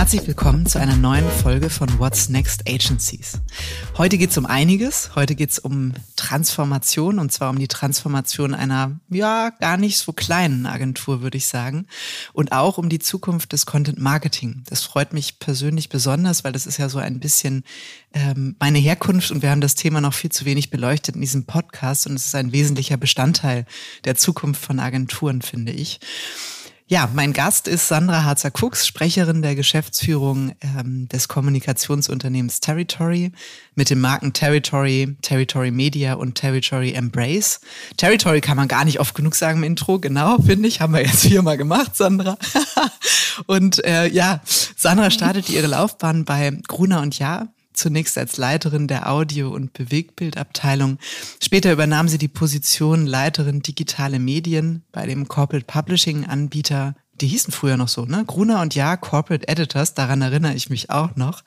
Herzlich willkommen zu einer neuen Folge von What's Next Agencies. Heute geht es um einiges. Heute geht es um Transformation und zwar um die Transformation einer, ja, gar nicht so kleinen Agentur, würde ich sagen. Und auch um die Zukunft des Content Marketing. Das freut mich persönlich besonders, weil das ist ja so ein bisschen ähm, meine Herkunft und wir haben das Thema noch viel zu wenig beleuchtet in diesem Podcast und es ist ein wesentlicher Bestandteil der Zukunft von Agenturen, finde ich. Ja, mein Gast ist Sandra Harzer-Fuchs, Sprecherin der Geschäftsführung ähm, des Kommunikationsunternehmens Territory mit den Marken Territory, Territory Media und Territory Embrace. Territory kann man gar nicht oft genug sagen im Intro, genau, finde ich. Haben wir jetzt viermal gemacht, Sandra. und äh, ja, Sandra startet ihre Laufbahn bei Gruner und Jahr zunächst als Leiterin der Audio- und Bewegtbildabteilung. Später übernahm sie die Position Leiterin digitale Medien bei dem Corporate Publishing Anbieter die hießen früher noch so, ne? Gruner und Ja, Corporate Editors, daran erinnere ich mich auch noch.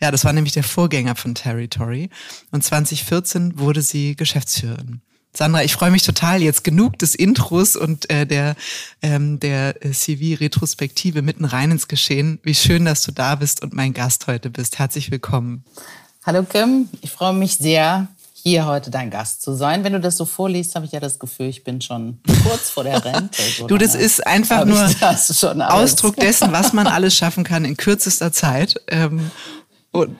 Ja, das war nämlich der Vorgänger von Territory. Und 2014 wurde sie Geschäftsführerin. Sandra, ich freue mich total. Jetzt genug des Intros und äh, der, ähm, der äh, CV-Retrospektive mitten rein ins Geschehen. Wie schön, dass du da bist und mein Gast heute bist. Herzlich willkommen. Hallo Kim, ich freue mich sehr, hier heute dein Gast zu sein. Wenn du das so vorliest, habe ich ja das Gefühl, ich bin schon kurz vor der Rente. So du, das ist einfach nur Ausdruck dessen, was man alles schaffen kann in kürzester Zeit. Ähm, und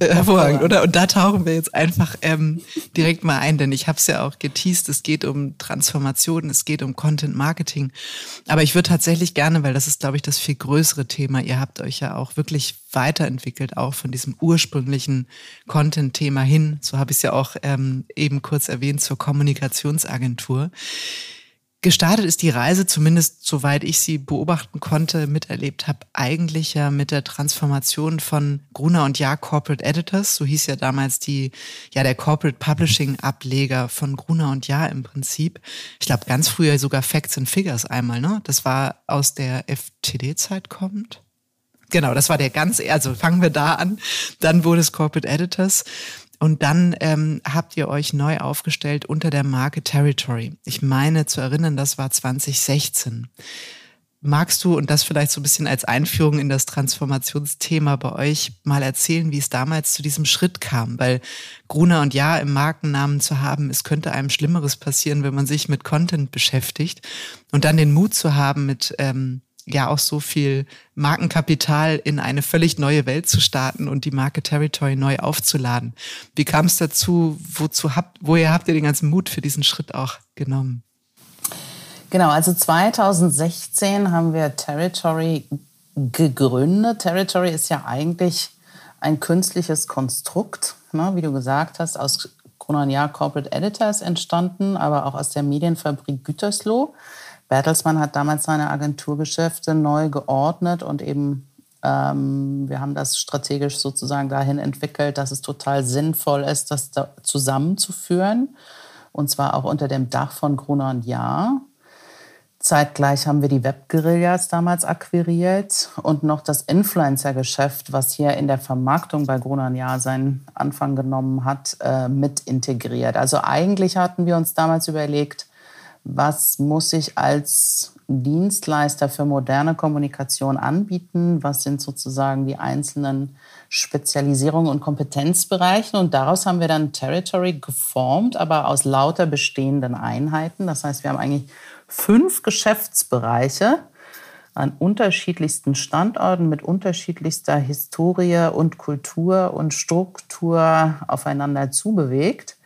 Hervorragend, oder? Und da tauchen wir jetzt einfach ähm, direkt mal ein, denn ich habe es ja auch geteased, es geht um Transformation, es geht um Content Marketing. Aber ich würde tatsächlich gerne, weil das ist, glaube ich, das viel größere Thema, ihr habt euch ja auch wirklich weiterentwickelt, auch von diesem ursprünglichen Content-Thema hin, so habe ich es ja auch ähm, eben kurz erwähnt, zur Kommunikationsagentur. Gestartet ist die Reise, zumindest soweit ich sie beobachten konnte, miterlebt habe, eigentlich ja mit der Transformation von Gruner und Jahr Corporate Editors. So hieß ja damals die, ja, der Corporate Publishing Ableger von Gruner und Jahr im Prinzip. Ich glaube, ganz früher sogar Facts and Figures einmal, ne? Das war aus der FTD-Zeit kommt. Genau, das war der ganz, also fangen wir da an. Dann wurde es Corporate Editors. Und dann ähm, habt ihr euch neu aufgestellt unter der Marke Territory. Ich meine zu erinnern, das war 2016. Magst du, und das vielleicht so ein bisschen als Einführung in das Transformationsthema bei euch, mal erzählen, wie es damals zu diesem Schritt kam? Weil Gruner und Ja im Markennamen zu haben, es könnte einem Schlimmeres passieren, wenn man sich mit Content beschäftigt. Und dann den Mut zu haben, mit ähm, ja auch so viel Markenkapital in eine völlig neue Welt zu starten und die Marke Territory neu aufzuladen. Wie kam es dazu? Wozu habt, woher habt ihr den ganzen Mut für diesen Schritt auch genommen? Genau, also 2016 haben wir Territory gegründet. Territory ist ja eigentlich ein künstliches Konstrukt, ne, wie du gesagt hast, aus Jahr Corporate Editors entstanden, aber auch aus der Medienfabrik Gütersloh. Bertelsmann hat damals seine Agenturgeschäfte neu geordnet und eben ähm, wir haben das strategisch sozusagen dahin entwickelt, dass es total sinnvoll ist, das da zusammenzuführen. Und zwar auch unter dem Dach von Gruner und Jahr. Zeitgleich haben wir die Webguerillas damals akquiriert und noch das Influencer-Geschäft, was hier in der Vermarktung bei Gruner und Jahr seinen Anfang genommen hat, äh, mit integriert. Also eigentlich hatten wir uns damals überlegt, was muss ich als Dienstleister für moderne Kommunikation anbieten, was sind sozusagen die einzelnen Spezialisierungen und Kompetenzbereiche. Und daraus haben wir dann Territory geformt, aber aus lauter bestehenden Einheiten. Das heißt, wir haben eigentlich fünf Geschäftsbereiche an unterschiedlichsten Standorten mit unterschiedlichster Historie und Kultur und Struktur aufeinander zubewegt.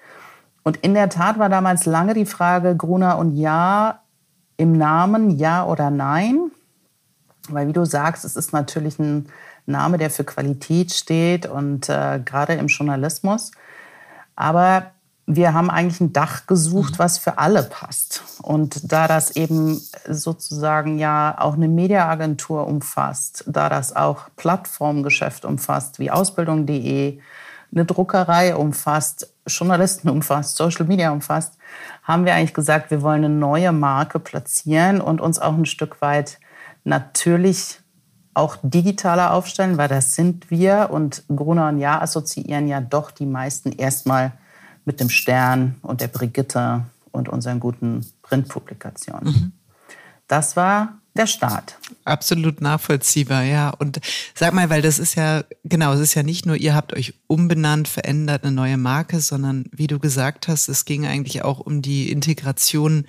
Und in der Tat war damals lange die Frage Gruner und Ja im Namen, ja oder nein. Weil wie du sagst, es ist natürlich ein Name, der für Qualität steht und äh, gerade im Journalismus. Aber wir haben eigentlich ein Dach gesucht, was für alle passt. Und da das eben sozusagen ja auch eine Mediaagentur umfasst, da das auch Plattformgeschäft umfasst, wie Ausbildung.de, eine Druckerei umfasst, Journalisten umfasst, Social Media umfasst, haben wir eigentlich gesagt, wir wollen eine neue Marke platzieren und uns auch ein Stück weit natürlich auch digitaler aufstellen, weil das sind wir und Gruner und Ja assoziieren ja doch die meisten erstmal mit dem Stern und der Brigitte und unseren guten Printpublikationen. Mhm. Das war der Start. Absolut nachvollziehbar, ja. Und sag mal, weil das ist ja, genau, es ist ja nicht nur, ihr habt euch umbenannt, verändert, eine neue Marke, sondern wie du gesagt hast, es ging eigentlich auch um die Integration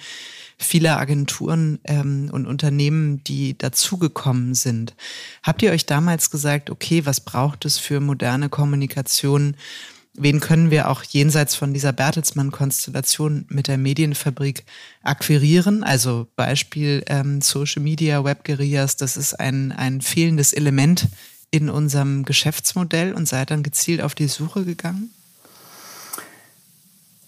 vieler Agenturen ähm, und Unternehmen, die dazugekommen sind. Habt ihr euch damals gesagt, okay, was braucht es für moderne Kommunikation? Wen können wir auch jenseits von dieser Bertelsmann-Konstellation mit der Medienfabrik akquirieren? Also Beispiel ähm, Social Media, Web-Guerillas, das ist ein, ein fehlendes Element in unserem Geschäftsmodell und seid dann gezielt auf die Suche gegangen?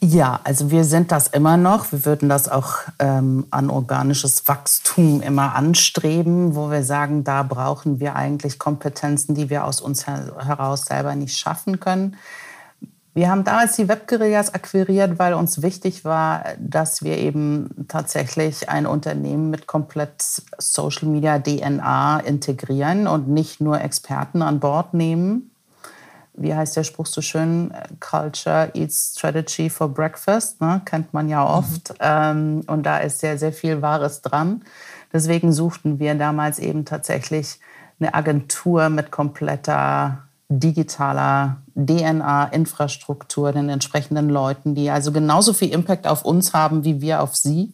Ja, also wir sind das immer noch. Wir würden das auch ähm, an organisches Wachstum immer anstreben, wo wir sagen, da brauchen wir eigentlich Kompetenzen, die wir aus uns heraus selber nicht schaffen können. Wir haben damals die Webguerillas akquiriert, weil uns wichtig war, dass wir eben tatsächlich ein Unternehmen mit komplett Social Media DNA integrieren und nicht nur Experten an Bord nehmen. Wie heißt der Spruch so schön? Culture eats strategy for breakfast, ne? kennt man ja oft. Mhm. Ähm, und da ist sehr, sehr viel Wahres dran. Deswegen suchten wir damals eben tatsächlich eine Agentur mit kompletter digitaler DNA-Infrastruktur, den entsprechenden Leuten, die also genauso viel Impact auf uns haben wie wir auf sie.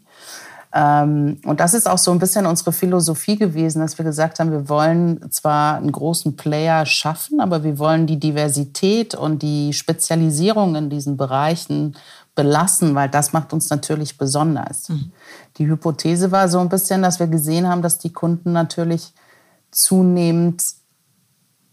Ähm, und das ist auch so ein bisschen unsere Philosophie gewesen, dass wir gesagt haben, wir wollen zwar einen großen Player schaffen, aber wir wollen die Diversität und die Spezialisierung in diesen Bereichen belassen, weil das macht uns natürlich besonders. Mhm. Die Hypothese war so ein bisschen, dass wir gesehen haben, dass die Kunden natürlich zunehmend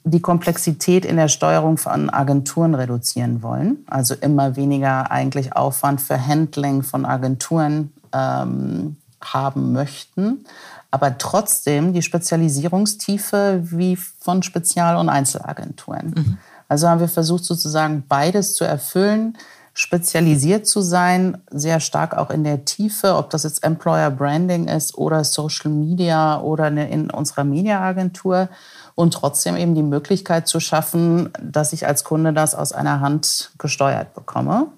die Komplexität in der Steuerung von Agenturen reduzieren wollen. Also immer weniger eigentlich Aufwand für Handling von Agenturen ähm, haben möchten, aber trotzdem die Spezialisierungstiefe wie von Spezial- und Einzelagenturen. Mhm. Also haben wir versucht sozusagen beides zu erfüllen, spezialisiert zu sein, sehr stark auch in der Tiefe, ob das jetzt Employer Branding ist oder Social Media oder in unserer Mediaagentur und trotzdem eben die Möglichkeit zu schaffen, dass ich als Kunde das aus einer Hand gesteuert bekomme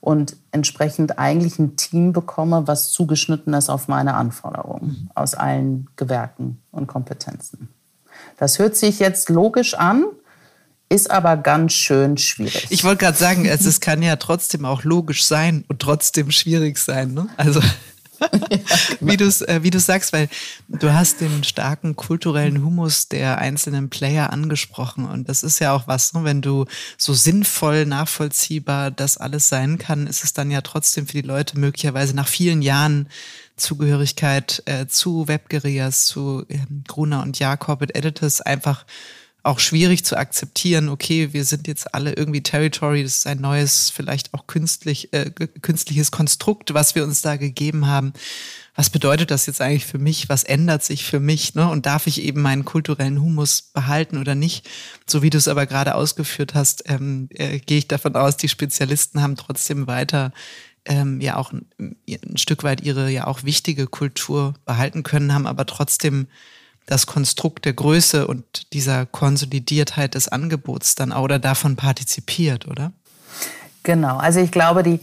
und entsprechend eigentlich ein Team bekomme, was zugeschnitten ist auf meine Anforderungen aus allen Gewerken und Kompetenzen. Das hört sich jetzt logisch an, ist aber ganz schön schwierig. Ich wollte gerade sagen, es, es kann ja trotzdem auch logisch sein und trotzdem schwierig sein. Ne? Also wie du es äh, wie du sagst, weil du hast den starken kulturellen Humus der einzelnen Player angesprochen und das ist ja auch was, ne? wenn du so sinnvoll nachvollziehbar das alles sein kann, ist es dann ja trotzdem für die Leute möglicherweise nach vielen Jahren Zugehörigkeit äh, zu Webguerillas, zu ähm, Gruner und Jakob Editors einfach auch schwierig zu akzeptieren, okay, wir sind jetzt alle irgendwie Territory, das ist ein neues, vielleicht auch künstlich, äh, künstliches Konstrukt, was wir uns da gegeben haben. Was bedeutet das jetzt eigentlich für mich? Was ändert sich für mich? Ne? Und darf ich eben meinen kulturellen Humus behalten oder nicht? So wie du es aber gerade ausgeführt hast, ähm, äh, gehe ich davon aus, die Spezialisten haben trotzdem weiter ähm, ja auch ein, ein Stück weit ihre ja auch wichtige Kultur behalten können, haben aber trotzdem das Konstrukt der Größe und dieser Konsolidiertheit des Angebots dann auch oder davon partizipiert, oder? Genau, also ich glaube, die,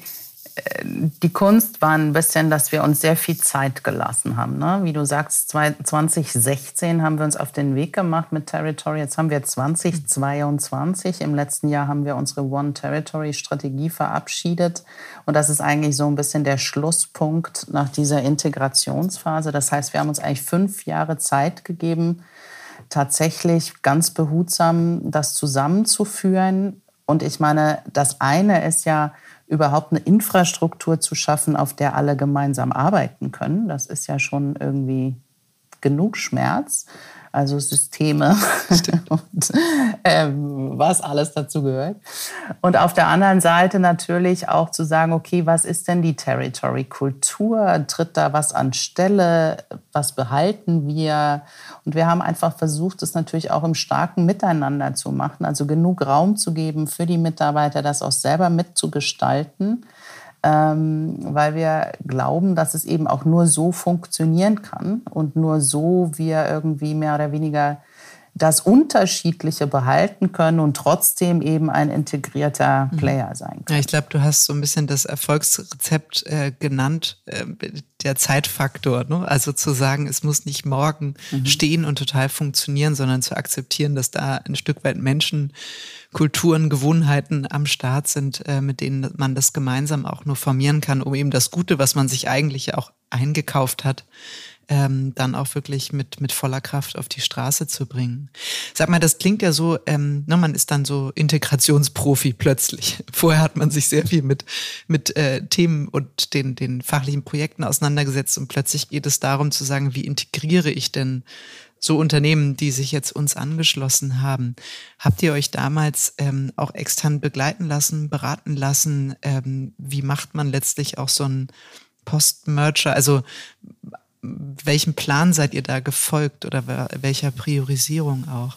die Kunst war ein bisschen, dass wir uns sehr viel Zeit gelassen haben. Ne? Wie du sagst, 2016 haben wir uns auf den Weg gemacht mit Territory. Jetzt haben wir 2022. Im letzten Jahr haben wir unsere One Territory Strategie verabschiedet. Und das ist eigentlich so ein bisschen der Schlusspunkt nach dieser Integrationsphase. Das heißt, wir haben uns eigentlich fünf Jahre Zeit gegeben, tatsächlich ganz behutsam das zusammenzuführen. Und ich meine, das eine ist ja, überhaupt eine Infrastruktur zu schaffen, auf der alle gemeinsam arbeiten können. Das ist ja schon irgendwie genug Schmerz also Systeme und ähm, was alles dazu gehört. Und auf der anderen Seite natürlich auch zu sagen, okay, was ist denn die Territory-Kultur? Tritt da was an Stelle? Was behalten wir? Und wir haben einfach versucht, es natürlich auch im starken Miteinander zu machen, also genug Raum zu geben für die Mitarbeiter, das auch selber mitzugestalten ähm, weil wir glauben, dass es eben auch nur so funktionieren kann und nur so wir irgendwie mehr oder weniger das Unterschiedliche behalten können und trotzdem eben ein integrierter mhm. Player sein können. Ja, ich glaube, du hast so ein bisschen das Erfolgsrezept äh, genannt, äh, der Zeitfaktor. Ne? Also zu sagen, es muss nicht morgen mhm. stehen und total funktionieren, sondern zu akzeptieren, dass da ein Stück weit Menschen, Kulturen, Gewohnheiten am Start sind, äh, mit denen man das gemeinsam auch nur formieren kann, um eben das Gute, was man sich eigentlich auch eingekauft hat, ähm, dann auch wirklich mit, mit voller Kraft auf die Straße zu bringen. Sag mal, das klingt ja so, ähm, ne, man ist dann so Integrationsprofi plötzlich. Vorher hat man sich sehr viel mit, mit äh, Themen und den, den fachlichen Projekten auseinandergesetzt und plötzlich geht es darum zu sagen, wie integriere ich denn so Unternehmen, die sich jetzt uns angeschlossen haben. Habt ihr euch damals ähm, auch extern begleiten lassen, beraten lassen? Ähm, wie macht man letztlich auch so ein Post-Merger? Also welchem Plan seid ihr da gefolgt oder welcher Priorisierung auch?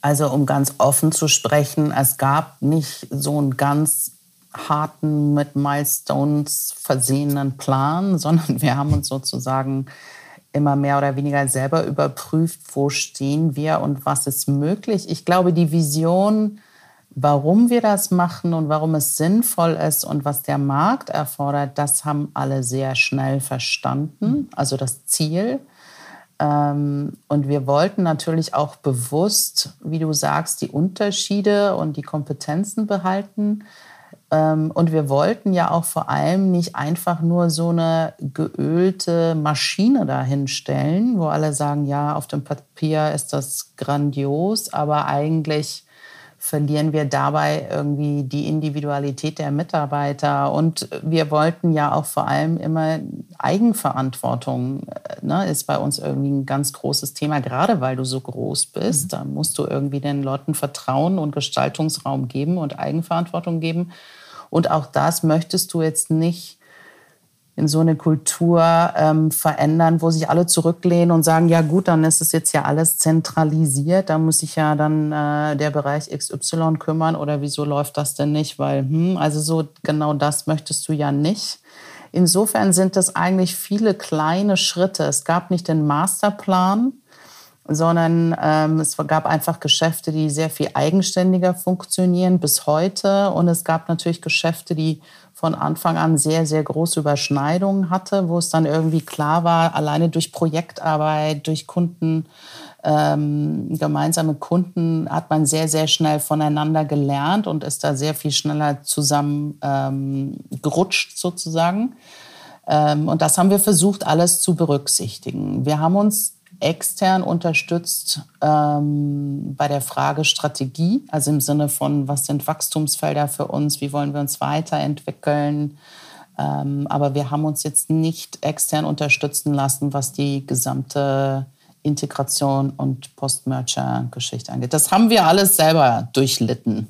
Also um ganz offen zu sprechen, es gab nicht so einen ganz harten, mit Milestones versehenen Plan, sondern wir haben uns sozusagen immer mehr oder weniger selber überprüft, wo stehen wir und was ist möglich. Ich glaube, die Vision Warum wir das machen und warum es sinnvoll ist und was der Markt erfordert, das haben alle sehr schnell verstanden, also das Ziel. Ähm, und wir wollten natürlich auch bewusst, wie du sagst, die Unterschiede und die Kompetenzen behalten. Ähm, und wir wollten ja auch vor allem nicht einfach nur so eine geölte Maschine dahinstellen, wo alle sagen, ja, auf dem Papier ist das grandios, aber eigentlich verlieren wir dabei irgendwie die Individualität der Mitarbeiter. Und wir wollten ja auch vor allem immer Eigenverantwortung, äh, ne, ist bei uns irgendwie ein ganz großes Thema, gerade weil du so groß bist. Mhm. Da musst du irgendwie den Leuten Vertrauen und Gestaltungsraum geben und Eigenverantwortung geben. Und auch das möchtest du jetzt nicht in so eine Kultur ähm, verändern, wo sich alle zurücklehnen und sagen, ja gut, dann ist es jetzt ja alles zentralisiert, da muss sich ja dann äh, der Bereich XY kümmern oder wieso läuft das denn nicht? Weil, hm, also so genau das möchtest du ja nicht. Insofern sind das eigentlich viele kleine Schritte. Es gab nicht den Masterplan, sondern ähm, es gab einfach Geschäfte, die sehr viel eigenständiger funktionieren bis heute. Und es gab natürlich Geschäfte, die von Anfang an sehr, sehr große Überschneidungen hatte, wo es dann irgendwie klar war, alleine durch Projektarbeit, durch Kunden, ähm, gemeinsame Kunden hat man sehr, sehr schnell voneinander gelernt und ist da sehr viel schneller zusammen ähm, gerutscht sozusagen. Ähm, und das haben wir versucht, alles zu berücksichtigen. Wir haben uns extern unterstützt ähm, bei der Frage Strategie, also im Sinne von, was sind Wachstumsfelder für uns, wie wollen wir uns weiterentwickeln. Ähm, aber wir haben uns jetzt nicht extern unterstützen lassen, was die gesamte Integration und Post-Merger-Geschichte angeht. Das haben wir alles selber durchlitten.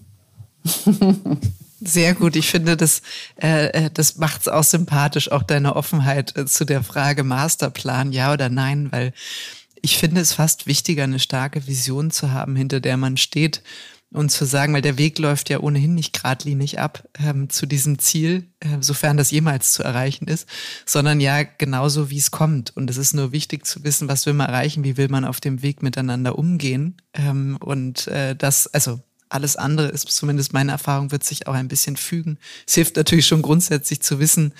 Sehr gut. Ich finde, das, äh, äh das macht es auch sympathisch, auch deine Offenheit äh, zu der Frage Masterplan, ja oder nein, weil ich finde es fast wichtiger, eine starke Vision zu haben, hinter der man steht und zu sagen, weil der Weg läuft ja ohnehin nicht geradlinig ab ähm, zu diesem Ziel, äh, sofern das jemals zu erreichen ist, sondern ja genauso, wie es kommt. Und es ist nur wichtig zu wissen, was will man erreichen, wie will man auf dem Weg miteinander umgehen. Ähm, und äh, das, also alles andere ist zumindest meine Erfahrung, wird sich auch ein bisschen fügen. Es hilft natürlich schon grundsätzlich zu wissen,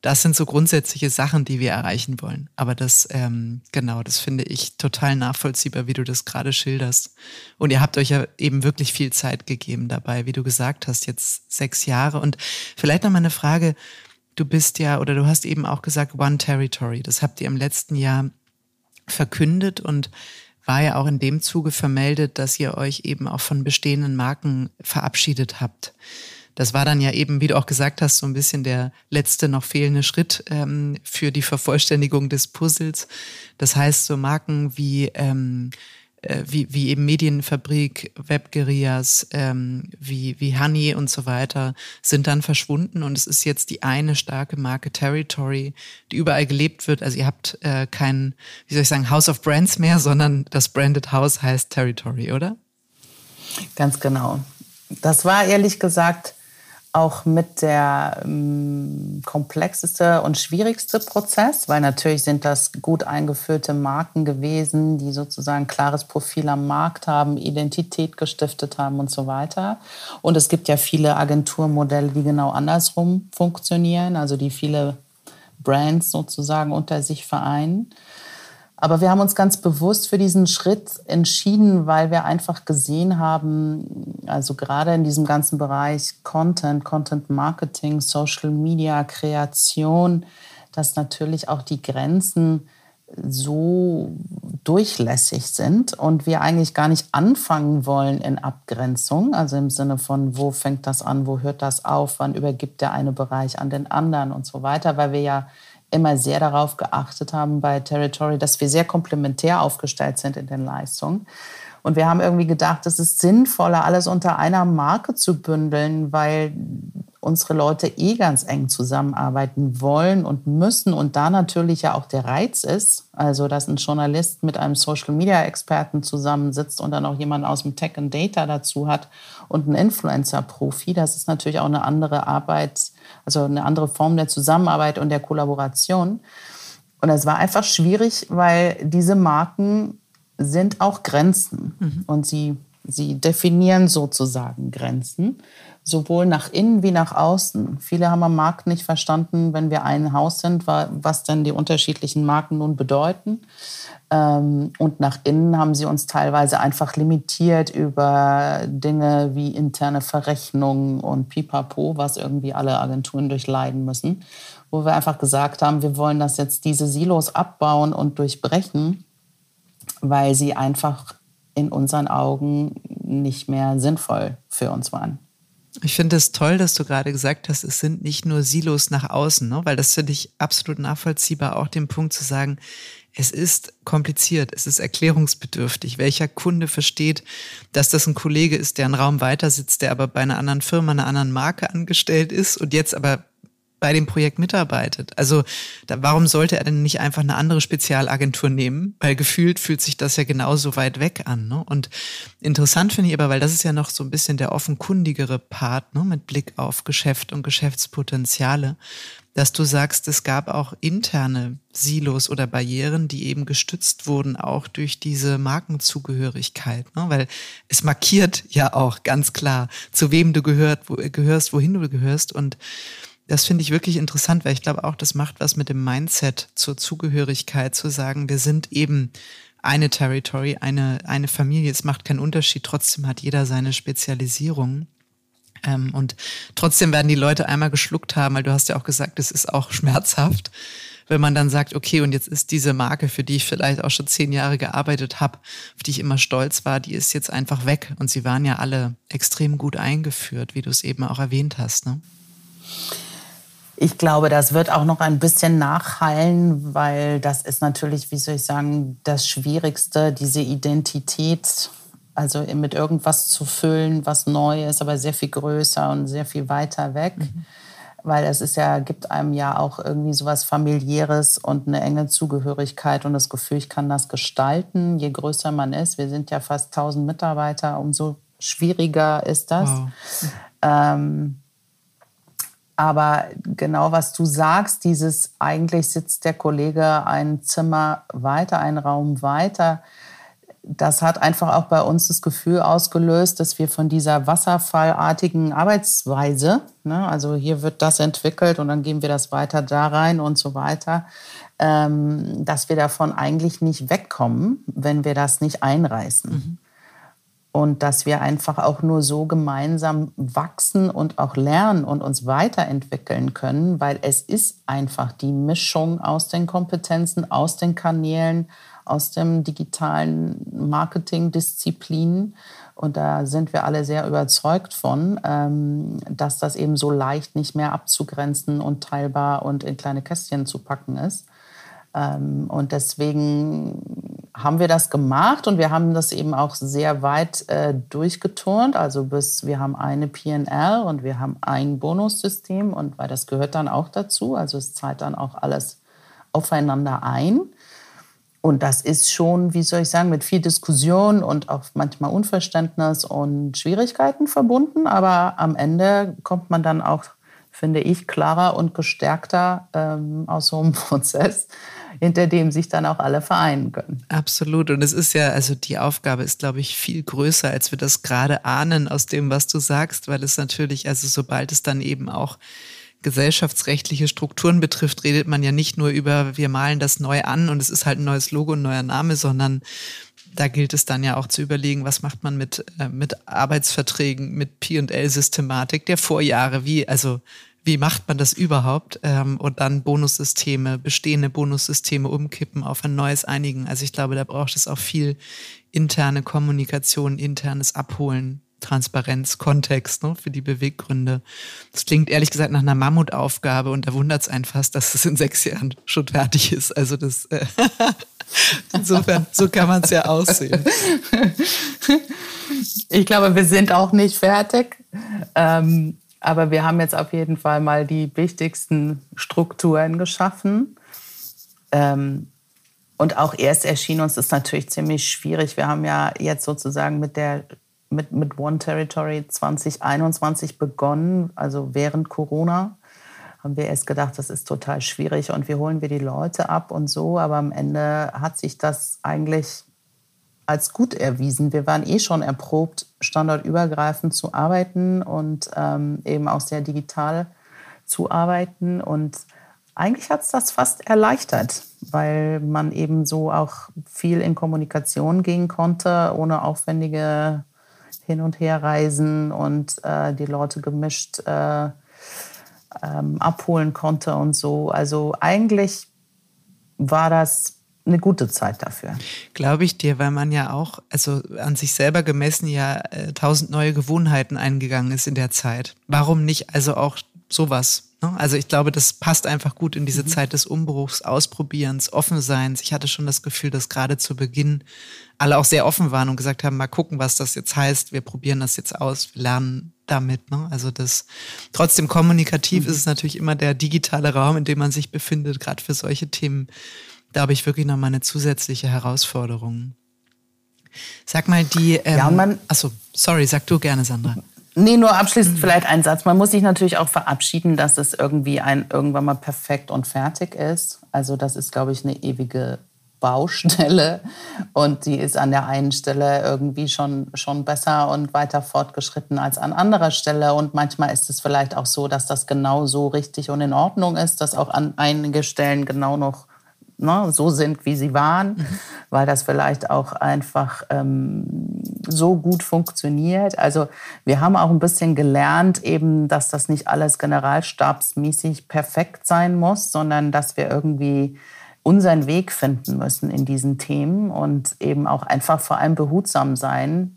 das sind so grundsätzliche Sachen, die wir erreichen wollen. Aber das, ähm, genau, das finde ich total nachvollziehbar, wie du das gerade schilderst. Und ihr habt euch ja eben wirklich viel Zeit gegeben dabei, wie du gesagt hast, jetzt sechs Jahre. Und vielleicht noch mal eine Frage. Du bist ja, oder du hast eben auch gesagt, One Territory. Das habt ihr im letzten Jahr verkündet und war ja auch in dem Zuge vermeldet, dass ihr euch eben auch von bestehenden Marken verabschiedet habt. Das war dann ja eben, wie du auch gesagt hast, so ein bisschen der letzte noch fehlende Schritt ähm, für die Vervollständigung des Puzzles. Das heißt, so Marken wie ähm, äh, wie, wie eben Medienfabrik, Webgerias, ähm, wie, wie Honey und so weiter, sind dann verschwunden und es ist jetzt die eine starke Marke Territory, die überall gelebt wird. Also ihr habt äh, kein, wie soll ich sagen, House of Brands mehr, sondern das Branded House heißt Territory, oder? Ganz genau. Das war ehrlich gesagt auch mit der ähm, komplexeste und schwierigste Prozess, weil natürlich sind das gut eingeführte Marken gewesen, die sozusagen klares Profil am Markt haben, Identität gestiftet haben und so weiter. Und es gibt ja viele Agenturmodelle, die genau andersrum funktionieren, also die viele Brands sozusagen unter sich vereinen. Aber wir haben uns ganz bewusst für diesen Schritt entschieden, weil wir einfach gesehen haben, also gerade in diesem ganzen Bereich Content, Content Marketing, Social Media, Kreation, dass natürlich auch die Grenzen so durchlässig sind und wir eigentlich gar nicht anfangen wollen in Abgrenzung, also im Sinne von, wo fängt das an, wo hört das auf, wann übergibt der eine Bereich an den anderen und so weiter, weil wir ja immer sehr darauf geachtet haben bei Territory, dass wir sehr komplementär aufgestellt sind in den Leistungen. Und wir haben irgendwie gedacht, es ist sinnvoller, alles unter einer Marke zu bündeln, weil unsere Leute eh ganz eng zusammenarbeiten wollen und müssen und da natürlich ja auch der Reiz ist, also dass ein Journalist mit einem Social-Media-Experten zusammensitzt und dann auch jemand aus dem Tech and Data dazu hat und ein Influencer-Profi, das ist natürlich auch eine andere Arbeit, also eine andere Form der Zusammenarbeit und der Kollaboration. Und es war einfach schwierig, weil diese Marken sind auch Grenzen mhm. und sie, sie definieren sozusagen Grenzen sowohl nach innen wie nach außen. Viele haben am Markt nicht verstanden, wenn wir ein Haus sind, was denn die unterschiedlichen Marken nun bedeuten. Ähm, und nach innen haben sie uns teilweise einfach limitiert über Dinge wie interne Verrechnungen und Pipapo, was irgendwie alle Agenturen durchleiden müssen, wo wir einfach gesagt haben, wir wollen das jetzt diese Silos abbauen und durchbrechen, weil sie einfach in unseren Augen nicht mehr sinnvoll für uns waren. Ich finde es toll, dass du gerade gesagt hast, es sind nicht nur Silos nach außen, ne? weil das finde ich absolut nachvollziehbar, auch den Punkt zu sagen, es ist kompliziert, es ist erklärungsbedürftig. Welcher Kunde versteht, dass das ein Kollege ist, der einen Raum weiter sitzt, der aber bei einer anderen Firma, einer anderen Marke angestellt ist und jetzt aber bei dem Projekt mitarbeitet. Also da, warum sollte er denn nicht einfach eine andere Spezialagentur nehmen? Weil gefühlt fühlt sich das ja genauso weit weg an. Ne? Und interessant finde ich aber, weil das ist ja noch so ein bisschen der offenkundigere Part ne? mit Blick auf Geschäft und Geschäftspotenziale, dass du sagst, es gab auch interne Silos oder Barrieren, die eben gestützt wurden, auch durch diese Markenzugehörigkeit. Ne? Weil es markiert ja auch ganz klar, zu wem du gehört, wo, gehörst, wohin du gehörst. Und das finde ich wirklich interessant, weil ich glaube auch, das macht was mit dem Mindset zur Zugehörigkeit, zu sagen, wir sind eben eine Territory, eine, eine Familie. Es macht keinen Unterschied. Trotzdem hat jeder seine Spezialisierung. Ähm, und trotzdem werden die Leute einmal geschluckt haben, weil du hast ja auch gesagt, es ist auch schmerzhaft, wenn man dann sagt, okay, und jetzt ist diese Marke, für die ich vielleicht auch schon zehn Jahre gearbeitet habe, auf die ich immer stolz war, die ist jetzt einfach weg. Und sie waren ja alle extrem gut eingeführt, wie du es eben auch erwähnt hast. Ne? Ich glaube, das wird auch noch ein bisschen nachhallen, weil das ist natürlich, wie soll ich sagen, das Schwierigste, diese Identität, also mit irgendwas zu füllen, was neu ist, aber sehr viel größer und sehr viel weiter weg. Mhm. Weil es ist ja, gibt einem ja auch irgendwie sowas familiäres und eine enge Zugehörigkeit und das Gefühl, ich kann das gestalten, je größer man ist. Wir sind ja fast 1000 Mitarbeiter, umso schwieriger ist das. Wow. Ähm, aber genau was du sagst, dieses eigentlich sitzt der Kollege ein Zimmer weiter, einen Raum weiter, das hat einfach auch bei uns das Gefühl ausgelöst, dass wir von dieser wasserfallartigen Arbeitsweise, ne, also hier wird das entwickelt und dann geben wir das weiter da rein und so weiter, ähm, dass wir davon eigentlich nicht wegkommen, wenn wir das nicht einreißen. Mhm und dass wir einfach auch nur so gemeinsam wachsen und auch lernen und uns weiterentwickeln können, weil es ist einfach die Mischung aus den Kompetenzen, aus den Kanälen, aus dem digitalen Marketing-Disziplinen. Und da sind wir alle sehr überzeugt von, ähm, dass das eben so leicht nicht mehr abzugrenzen und teilbar und in kleine Kästchen zu packen ist. Ähm, und deswegen haben wir das gemacht und wir haben das eben auch sehr weit äh, durchgeturnt. Also bis wir haben eine PNL und wir haben ein Bonussystem und weil das gehört dann auch dazu. Also es zahlt dann auch alles aufeinander ein. und das ist schon, wie soll ich sagen, mit viel Diskussion und auch manchmal Unverständnis und Schwierigkeiten verbunden. Aber am Ende kommt man dann auch, finde ich, klarer und gestärkter ähm, aus so einem Prozess, hinter dem sich dann auch alle vereinen können. Absolut. Und es ist ja, also die Aufgabe ist, glaube ich, viel größer, als wir das gerade ahnen aus dem, was du sagst, weil es natürlich, also sobald es dann eben auch gesellschaftsrechtliche Strukturen betrifft, redet man ja nicht nur über, wir malen das neu an und es ist halt ein neues Logo, ein neuer Name, sondern da gilt es dann ja auch zu überlegen, was macht man mit, äh, mit Arbeitsverträgen, mit P&L-Systematik der Vorjahre, wie, also wie macht man das überhaupt? Ähm, und dann Bonussysteme, bestehende Bonussysteme umkippen auf ein neues einigen. Also ich glaube, da braucht es auch viel interne Kommunikation, internes Abholen Transparenz, Kontext ne, für die Beweggründe. Das klingt ehrlich gesagt nach einer Mammutaufgabe und da wundert es einen fast, dass es in sechs Jahren schon fertig ist. Also das äh, insofern, so kann man es ja aussehen. Ich glaube, wir sind auch nicht fertig. Ähm, aber wir haben jetzt auf jeden Fall mal die wichtigsten Strukturen geschaffen. Ähm, und auch erst erschien uns ist natürlich ziemlich schwierig. Wir haben ja jetzt sozusagen mit der mit, mit One Territory 2021 begonnen, also während Corona. Haben wir erst gedacht, das ist total schwierig und wie holen wir die Leute ab und so. Aber am Ende hat sich das eigentlich als gut erwiesen. Wir waren eh schon erprobt, standortübergreifend zu arbeiten und ähm, eben auch sehr digital zu arbeiten. Und eigentlich hat es das fast erleichtert, weil man eben so auch viel in Kommunikation gehen konnte, ohne aufwendige hin und her reisen und äh, die Leute gemischt äh, ähm, abholen konnte und so. Also eigentlich war das eine gute Zeit dafür. Glaube ich dir, weil man ja auch, also an sich selber gemessen, ja äh, tausend neue Gewohnheiten eingegangen ist in der Zeit. Warum nicht also auch sowas? Ne? Also ich glaube, das passt einfach gut in diese mhm. Zeit des Umbruchs, Ausprobierens, Offenseins. Ich hatte schon das Gefühl, dass gerade zu Beginn alle auch sehr offen waren und gesagt haben, mal gucken, was das jetzt heißt. Wir probieren das jetzt aus, wir lernen damit. Ne? Also das trotzdem kommunikativ mhm. ist es natürlich immer der digitale Raum, in dem man sich befindet, gerade für solche Themen. Da habe ich wirklich noch mal eine zusätzliche Herausforderung. Sag mal, die. Ähm, ja, man. Achso, sorry, sag du gerne, Sandra. Nee, nur abschließend mhm. vielleicht ein Satz. Man muss sich natürlich auch verabschieden, dass es irgendwie ein, irgendwann mal perfekt und fertig ist. Also das ist, glaube ich, eine ewige Baustelle und die ist an der einen Stelle irgendwie schon, schon besser und weiter fortgeschritten als an anderer Stelle. Und manchmal ist es vielleicht auch so, dass das genau so richtig und in Ordnung ist, dass auch an einigen Stellen genau noch ne, so sind, wie sie waren, mhm. weil das vielleicht auch einfach ähm, so gut funktioniert. Also wir haben auch ein bisschen gelernt, eben, dass das nicht alles generalstabsmäßig perfekt sein muss, sondern dass wir irgendwie unseren Weg finden müssen in diesen Themen und eben auch einfach vor allem behutsam sein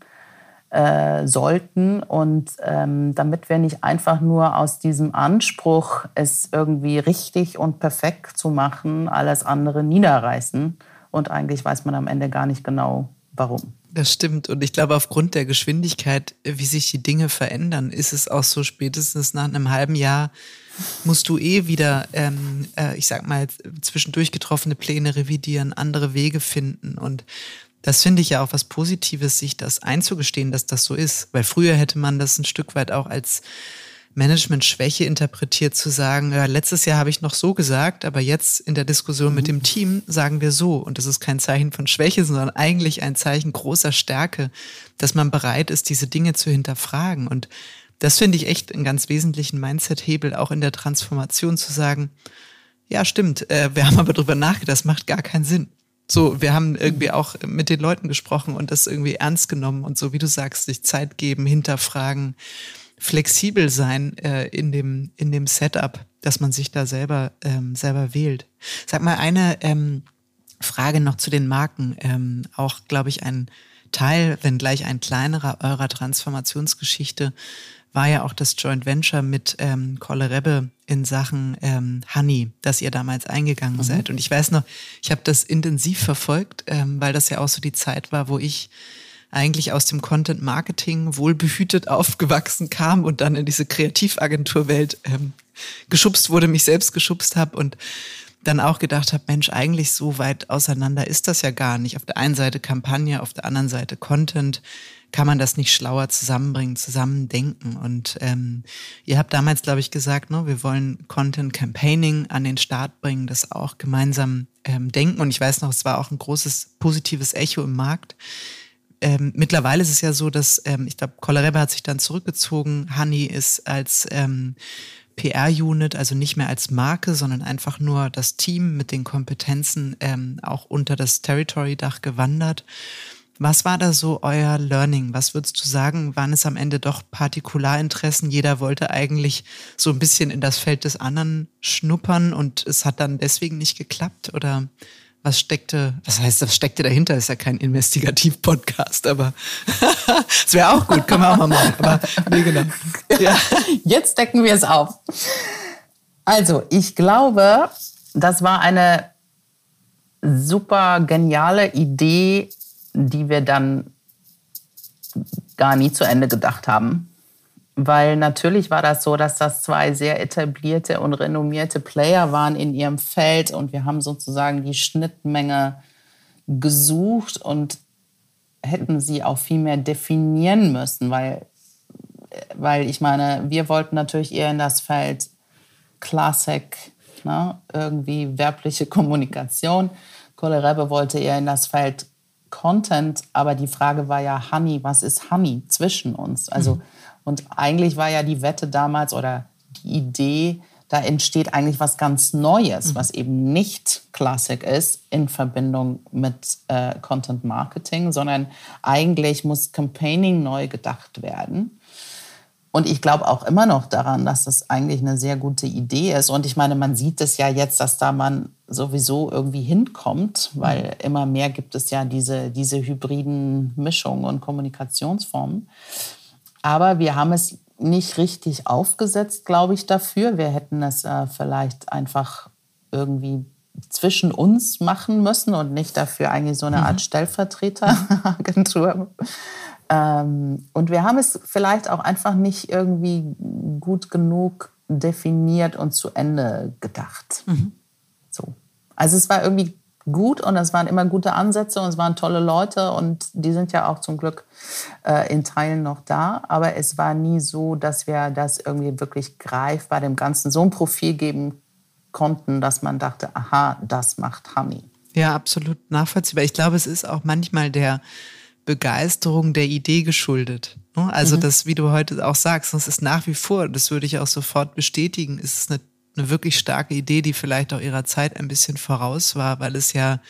äh, sollten. Und ähm, damit wir nicht einfach nur aus diesem Anspruch, es irgendwie richtig und perfekt zu machen, alles andere niederreißen. Und eigentlich weiß man am Ende gar nicht genau, warum. Das stimmt. Und ich glaube, aufgrund der Geschwindigkeit, wie sich die Dinge verändern, ist es auch so spätestens nach einem halben Jahr musst du eh wieder, ähm, äh, ich sag mal, zwischendurch getroffene Pläne revidieren, andere Wege finden. Und das finde ich ja auch was Positives, sich das einzugestehen, dass das so ist. Weil früher hätte man das ein Stück weit auch als Management-Schwäche interpretiert, zu sagen, ja, letztes Jahr habe ich noch so gesagt, aber jetzt in der Diskussion mhm. mit dem Team sagen wir so. Und das ist kein Zeichen von Schwäche, sondern eigentlich ein Zeichen großer Stärke, dass man bereit ist, diese Dinge zu hinterfragen. Und das finde ich echt einen ganz wesentlichen Mindset-Hebel, auch in der Transformation zu sagen, ja, stimmt, äh, wir haben aber drüber nachgedacht, das macht gar keinen Sinn. So, wir haben irgendwie auch mit den Leuten gesprochen und das irgendwie ernst genommen und so, wie du sagst, sich Zeit geben, hinterfragen, flexibel sein äh, in dem in dem Setup, dass man sich da selber ähm, selber wählt. Sag mal eine ähm, Frage noch zu den Marken, ähm, auch glaube ich ein Teil, wenn gleich ein kleinerer eurer Transformationsgeschichte war ja auch das Joint Venture mit ähm, Kolle Rebbe in Sachen ähm, Honey, dass ihr damals eingegangen mhm. seid. Und ich weiß noch, ich habe das intensiv verfolgt, ähm, weil das ja auch so die Zeit war, wo ich eigentlich aus dem Content Marketing wohlbehütet aufgewachsen kam und dann in diese Kreativagenturwelt ähm, geschubst wurde, mich selbst geschubst habe und dann auch gedacht habe, Mensch, eigentlich so weit auseinander ist das ja gar nicht. Auf der einen Seite Kampagne, auf der anderen Seite Content. Kann man das nicht schlauer zusammenbringen, zusammendenken? Und ähm, ihr habt damals, glaube ich, gesagt, ne, wir wollen Content Campaigning an den Start bringen, das auch gemeinsam ähm, denken. Und ich weiß noch, es war auch ein großes positives Echo im Markt. Ähm, mittlerweile ist es ja so, dass ähm, ich glaube, Kollerebe hat sich dann zurückgezogen. Honey ist als ähm, PR-Unit, also nicht mehr als Marke, sondern einfach nur das Team mit den Kompetenzen ähm, auch unter das Territory-Dach gewandert. Was war da so euer Learning? Was würdest du sagen, waren es am Ende doch Partikularinteressen? Jeder wollte eigentlich so ein bisschen in das Feld des anderen schnuppern und es hat dann deswegen nicht geklappt? Oder was steckte, was heißt, was steckte dahinter? Ist ja kein Investigativ-Podcast, aber es wäre auch gut, können wir auch mal machen. Aber nee, genau. Ja. Jetzt decken wir es auf. Also, ich glaube, das war eine super geniale Idee, die wir dann gar nie zu Ende gedacht haben. Weil natürlich war das so, dass das zwei sehr etablierte und renommierte Player waren in ihrem Feld und wir haben sozusagen die Schnittmenge gesucht und hätten sie auch viel mehr definieren müssen, weil, weil ich meine, wir wollten natürlich eher in das Feld Classic, ne, irgendwie werbliche Kommunikation. Kolle Rebbe wollte eher in das Feld Content, aber die Frage war ja, Honey, was ist Honey zwischen uns? Also mhm und eigentlich war ja die Wette damals oder die Idee, da entsteht eigentlich was ganz Neues, mhm. was eben nicht Classic ist in Verbindung mit äh, Content Marketing, sondern eigentlich muss Campaigning neu gedacht werden. Und ich glaube auch immer noch daran, dass das eigentlich eine sehr gute Idee ist. Und ich meine, man sieht es ja jetzt, dass da man sowieso irgendwie hinkommt, weil mhm. immer mehr gibt es ja diese, diese hybriden Mischungen und Kommunikationsformen. Aber wir haben es nicht richtig aufgesetzt, glaube ich, dafür. Wir hätten es äh, vielleicht einfach irgendwie zwischen uns machen müssen und nicht dafür eigentlich so eine mhm. Art Stellvertreteragentur. Ähm, und wir haben es vielleicht auch einfach nicht irgendwie gut genug definiert und zu Ende gedacht. Mhm. So. Also es war irgendwie gut und es waren immer gute Ansätze und es waren tolle Leute und die sind ja auch zum Glück äh, in Teilen noch da. Aber es war nie so, dass wir das irgendwie wirklich greifbar dem Ganzen so ein Profil geben konnten, dass man dachte, aha, das macht Hami. Ja, absolut nachvollziehbar. Ich glaube, es ist auch manchmal der Begeisterung der Idee geschuldet. Ne? Also mhm. das, wie du heute auch sagst, es ist nach wie vor, das würde ich auch sofort bestätigen, ist es eine eine wirklich starke Idee, die vielleicht auch ihrer Zeit ein bisschen voraus war, weil es ja,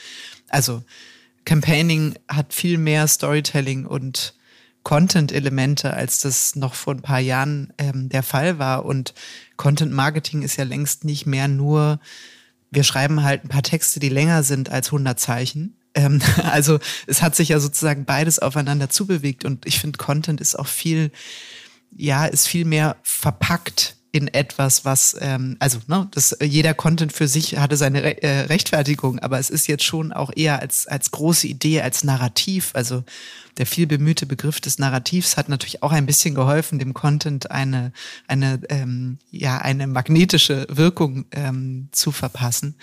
also Campaigning hat viel mehr Storytelling und Content-Elemente, als das noch vor ein paar Jahren ähm, der Fall war. Und Content-Marketing ist ja längst nicht mehr nur, wir schreiben halt ein paar Texte, die länger sind als 100 Zeichen. Ähm, also es hat sich ja sozusagen beides aufeinander zubewegt und ich finde, Content ist auch viel, ja, ist viel mehr verpackt in etwas, was, ähm, also ne, das, jeder Content für sich hatte seine Re äh, Rechtfertigung, aber es ist jetzt schon auch eher als, als große Idee, als Narrativ. Also der viel bemühte Begriff des Narrativs hat natürlich auch ein bisschen geholfen, dem Content eine, eine, ähm, ja, eine magnetische Wirkung ähm, zu verpassen.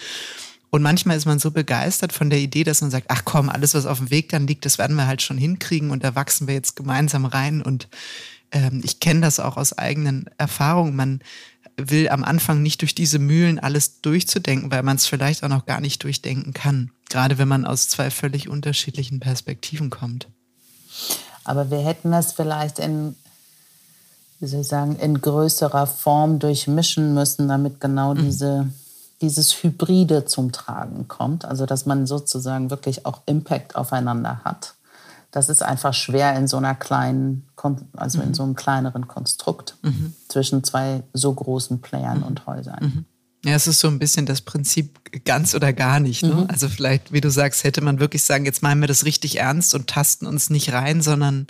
Und manchmal ist man so begeistert von der Idee, dass man sagt, ach komm, alles, was auf dem Weg dann liegt, das werden wir halt schon hinkriegen und da wachsen wir jetzt gemeinsam rein und ähm, ich kenne das auch aus eigenen Erfahrungen. Man will am Anfang nicht durch diese Mühlen alles durchzudenken, weil man es vielleicht auch noch gar nicht durchdenken kann. Gerade wenn man aus zwei völlig unterschiedlichen Perspektiven kommt. Aber wir hätten das vielleicht in, wie soll ich sagen, in größerer Form durchmischen müssen, damit genau mhm. diese, dieses Hybride zum Tragen kommt. Also dass man sozusagen wirklich auch Impact aufeinander hat das ist einfach schwer in so einer kleinen, also in mhm. so einem kleineren Konstrukt mhm. zwischen zwei so großen Playern mhm. und Häusern. Mhm. Ja, es ist so ein bisschen das Prinzip ganz oder gar nicht. Ne? Mhm. Also vielleicht, wie du sagst, hätte man wirklich sagen, jetzt meinen wir das richtig ernst und tasten uns nicht rein, sondern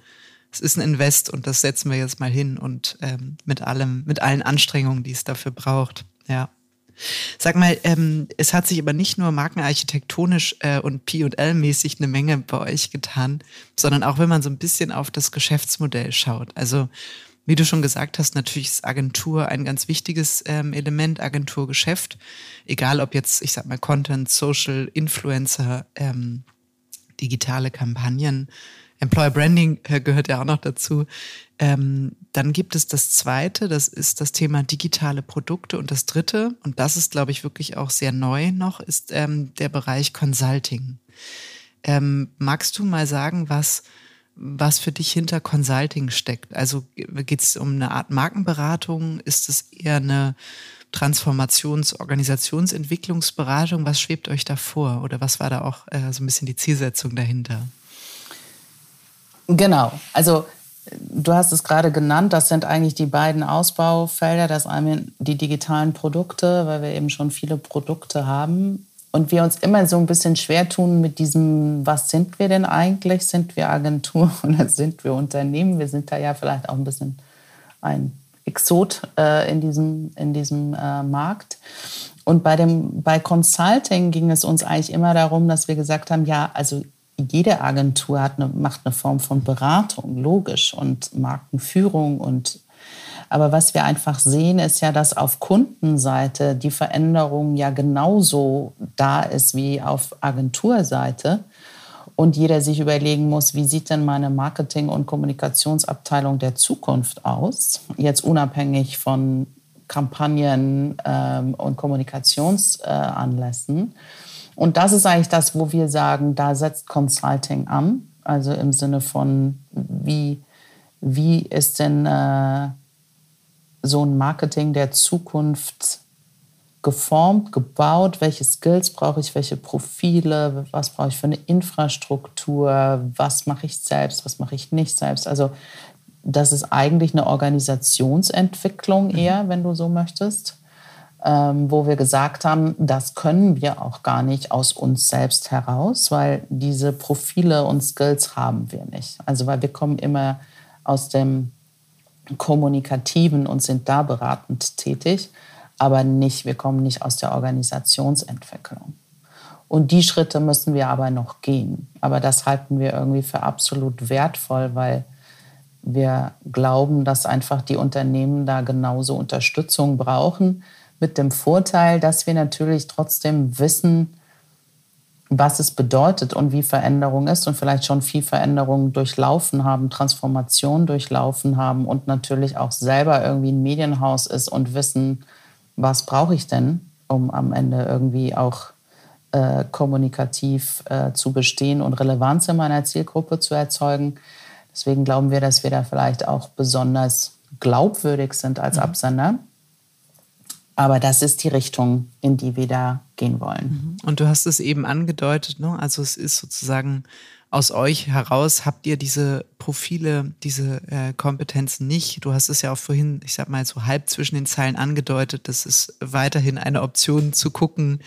es ist ein Invest und das setzen wir jetzt mal hin und ähm, mit allem, mit allen Anstrengungen, die es dafür braucht. Ja. Sag mal, ähm, es hat sich aber nicht nur markenarchitektonisch äh, und P&L-mäßig eine Menge bei euch getan, sondern auch wenn man so ein bisschen auf das Geschäftsmodell schaut. Also Wie du schon gesagt hast, natürlich ist Agentur ein ganz wichtiges ähm, Element, Agenturgeschäft. Egal ob jetzt, ich sag mal, Content, Social, Influencer, ähm, digitale Kampagnen. Employer Branding äh, gehört ja auch noch dazu. Ähm, dann gibt es das zweite, das ist das Thema digitale Produkte. Und das dritte, und das ist, glaube ich, wirklich auch sehr neu noch, ist ähm, der Bereich Consulting. Ähm, magst du mal sagen, was, was für dich hinter Consulting steckt? Also geht es um eine Art Markenberatung? Ist es eher eine Transformations-, Organisationsentwicklungsberatung? Was schwebt euch da vor? Oder was war da auch äh, so ein bisschen die Zielsetzung dahinter? Genau, also du hast es gerade genannt, das sind eigentlich die beiden Ausbaufelder. Das einmal die digitalen Produkte, weil wir eben schon viele Produkte haben und wir uns immer so ein bisschen schwer tun mit diesem, was sind wir denn eigentlich? Sind wir Agentur oder sind wir Unternehmen? Wir sind da ja vielleicht auch ein bisschen ein Exot äh, in diesem, in diesem äh, Markt. Und bei, dem, bei Consulting ging es uns eigentlich immer darum, dass wir gesagt haben, ja, also jede Agentur hat eine, macht eine Form von Beratung, logisch, und Markenführung und aber was wir einfach sehen, ist ja, dass auf Kundenseite die Veränderung ja genauso da ist wie auf Agenturseite. Und jeder sich überlegen muss, wie sieht denn meine Marketing- und Kommunikationsabteilung der Zukunft aus? Jetzt unabhängig von Kampagnen ähm, und Kommunikationsanlässen. Und das ist eigentlich das, wo wir sagen, da setzt Consulting an. Also im Sinne von, wie, wie ist denn äh, so ein Marketing der Zukunft geformt, gebaut? Welche Skills brauche ich? Welche Profile? Was brauche ich für eine Infrastruktur? Was mache ich selbst? Was mache ich nicht selbst? Also das ist eigentlich eine Organisationsentwicklung mhm. eher, wenn du so möchtest, ähm, wo wir gesagt haben, das können wir auch gar nicht aus uns selbst heraus, weil diese Profile und Skills haben wir nicht. Also weil wir kommen immer aus dem Kommunikativen und sind da beratend tätig, aber nicht, wir kommen nicht aus der Organisationsentwicklung. Und die Schritte müssen wir aber noch gehen. Aber das halten wir irgendwie für absolut wertvoll, weil wir glauben, dass einfach die Unternehmen da genauso Unterstützung brauchen, mit dem Vorteil, dass wir natürlich trotzdem wissen, was es bedeutet und wie Veränderung ist und vielleicht schon viel Veränderung durchlaufen haben, Transformation durchlaufen haben und natürlich auch selber irgendwie ein Medienhaus ist und wissen, was brauche ich denn, um am Ende irgendwie auch äh, kommunikativ äh, zu bestehen und Relevanz in meiner Zielgruppe zu erzeugen. Deswegen glauben wir, dass wir da vielleicht auch besonders glaubwürdig sind als mhm. Aber das ist die Richtung, in die wir da gehen wollen. Mhm. Und du hast es eben angedeutet, ne? also es ist sozusagen aus euch heraus habt ihr diese Profile, diese äh, Kompetenzen nicht. Du hast es ja auch vorhin, ich sag mal so halb zwischen den Zeilen angedeutet, das ist weiterhin eine Option zu gucken,